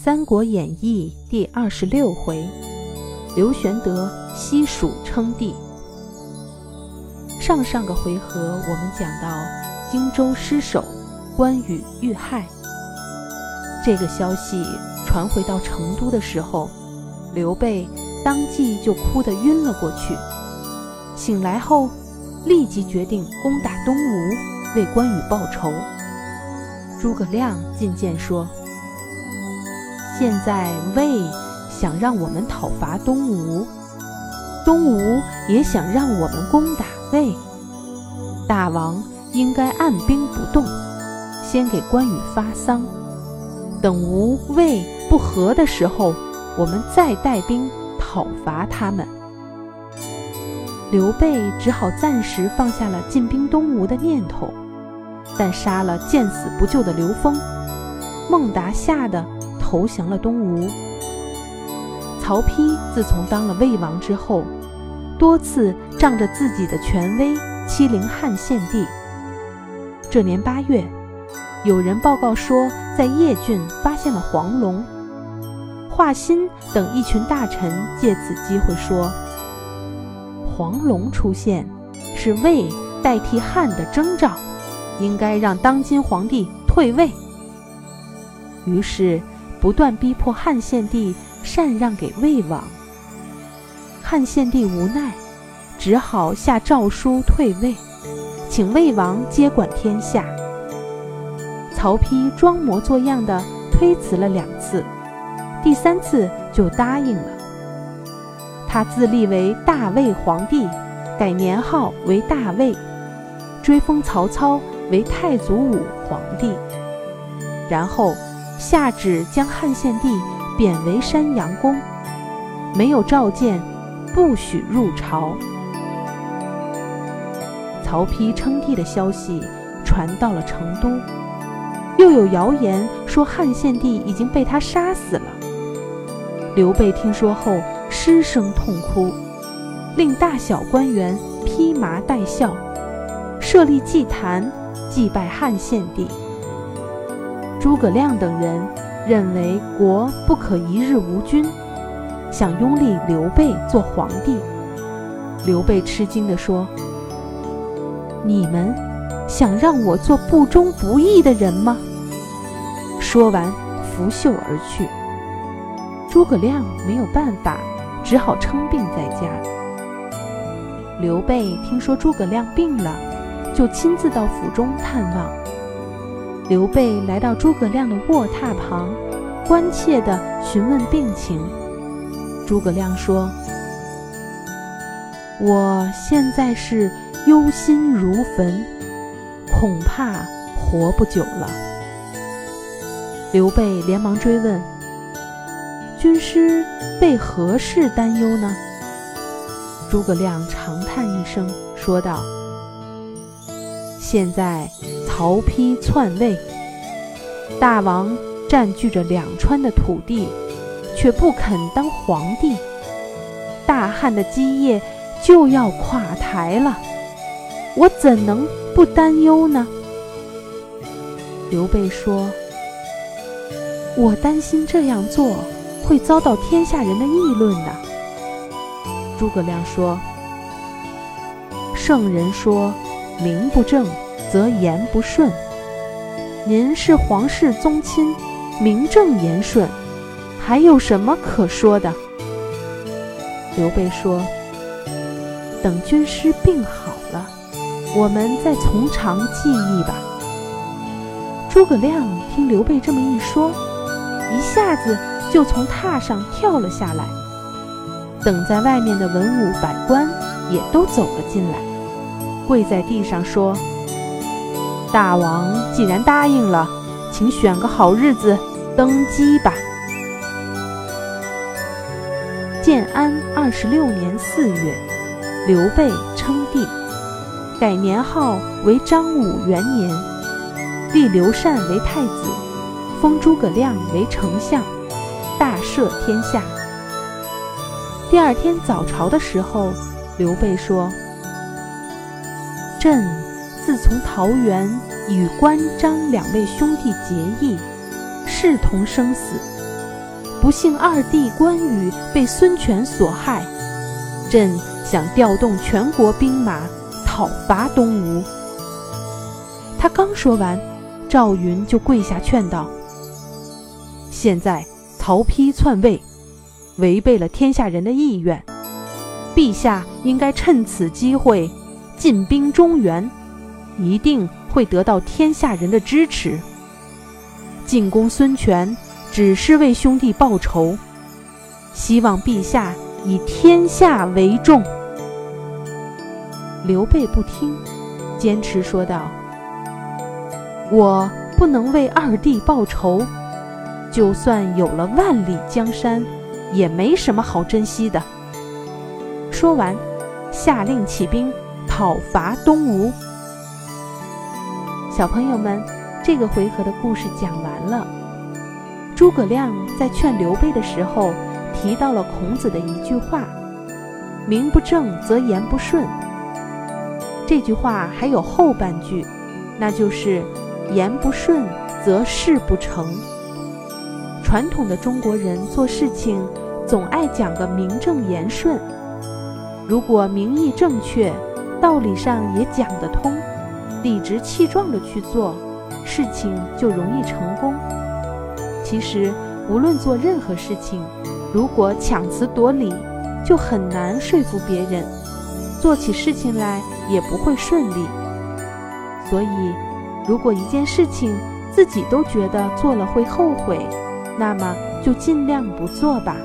三国演义》第二十六回，刘玄德西蜀称帝。上上个回合我们讲到荆州失守，关羽遇害。这个消息传回到成都的时候，刘备当即就哭得晕了过去。醒来后，立即决定攻打东吴，为关羽报仇。诸葛亮进谏说：“现在魏想让我们讨伐东吴，东吴也想让我们攻打魏。大王应该按兵不动，先给关羽发丧。等吴魏不和的时候，我们再带兵讨伐他们。”刘备只好暂时放下了进兵东吴的念头。但杀了见死不救的刘封，孟达吓得投降了东吴。曹丕自从当了魏王之后，多次仗着自己的权威欺凌汉献帝。这年八月，有人报告说在邺郡发现了黄龙。华歆等一群大臣借此机会说：“黄龙出现，是魏代替汉的征兆。”应该让当今皇帝退位。于是不断逼迫汉献帝禅让给魏王。汉献帝无奈，只好下诏书退位，请魏王接管天下。曹丕装模作样的推辞了两次，第三次就答应了。他自立为大魏皇帝，改年号为大魏，追封曹操。为太祖武皇帝，然后下旨将汉献帝贬为山阳公，没有召见，不许入朝。曹丕称帝的消息传到了成都，又有谣言说汉献帝已经被他杀死了。刘备听说后失声痛哭，令大小官员披麻戴孝，设立祭坛。祭拜汉献帝，诸葛亮等人认为国不可一日无君，想拥立刘备做皇帝。刘备吃惊地说：“你们想让我做不忠不义的人吗？”说完，拂袖而去。诸葛亮没有办法，只好称病在家。刘备听说诸葛亮病了。就亲自到府中探望。刘备来到诸葛亮的卧榻旁，关切地询问病情。诸葛亮说：“我现在是忧心如焚，恐怕活不久了。”刘备连忙追问：“军师为何事担忧呢？”诸葛亮长叹一声，说道。现在曹丕篡位，大王占据着两川的土地，却不肯当皇帝，大汉的基业就要垮台了，我怎能不担忧呢？刘备说：“我担心这样做会遭到天下人的议论呢。”诸葛亮说：“圣人说。”名不正则言不顺。您是皇室宗亲，名正言顺，还有什么可说的？刘备说：“等军师病好了，我们再从长计议吧。”诸葛亮听刘备这么一说，一下子就从榻上跳了下来。等在外面的文武百官也都走了进来。跪在地上说：“大王既然答应了，请选个好日子登基吧。”建安二十六年四月，刘备称帝，改年号为张武元年，立刘禅为太子，封诸葛亮为丞相，大赦天下。第二天早朝的时候，刘备说。朕自从桃园与关张两位兄弟结义，视同生死，不幸二弟关羽被孙权所害，朕想调动全国兵马讨伐东吴。”他刚说完，赵云就跪下劝道：“现在曹丕篡位，违背了天下人的意愿，陛下应该趁此机会进兵中原，一定会得到天下人的支持。进攻孙权只是为兄弟报仇，希望陛下以天下为重。”刘备不听，坚持说道。我不能为二弟报仇，就算有了万里江山，也没什么好珍惜的。说完，下令起兵讨伐东吴。小朋友们，这个回合的故事讲完了。诸葛亮在劝刘备的时候，提到了孔子的一句话：“名不正则言不顺。”这句话还有后半句，那就是。言不顺则事不成。传统的中国人做事情总爱讲个名正言顺，如果名义正确，道理上也讲得通，理直气壮地去做，事情就容易成功。其实，无论做任何事情，如果强词夺理，就很难说服别人，做起事情来也不会顺利。所以。如果一件事情自己都觉得做了会后悔，那么就尽量不做吧。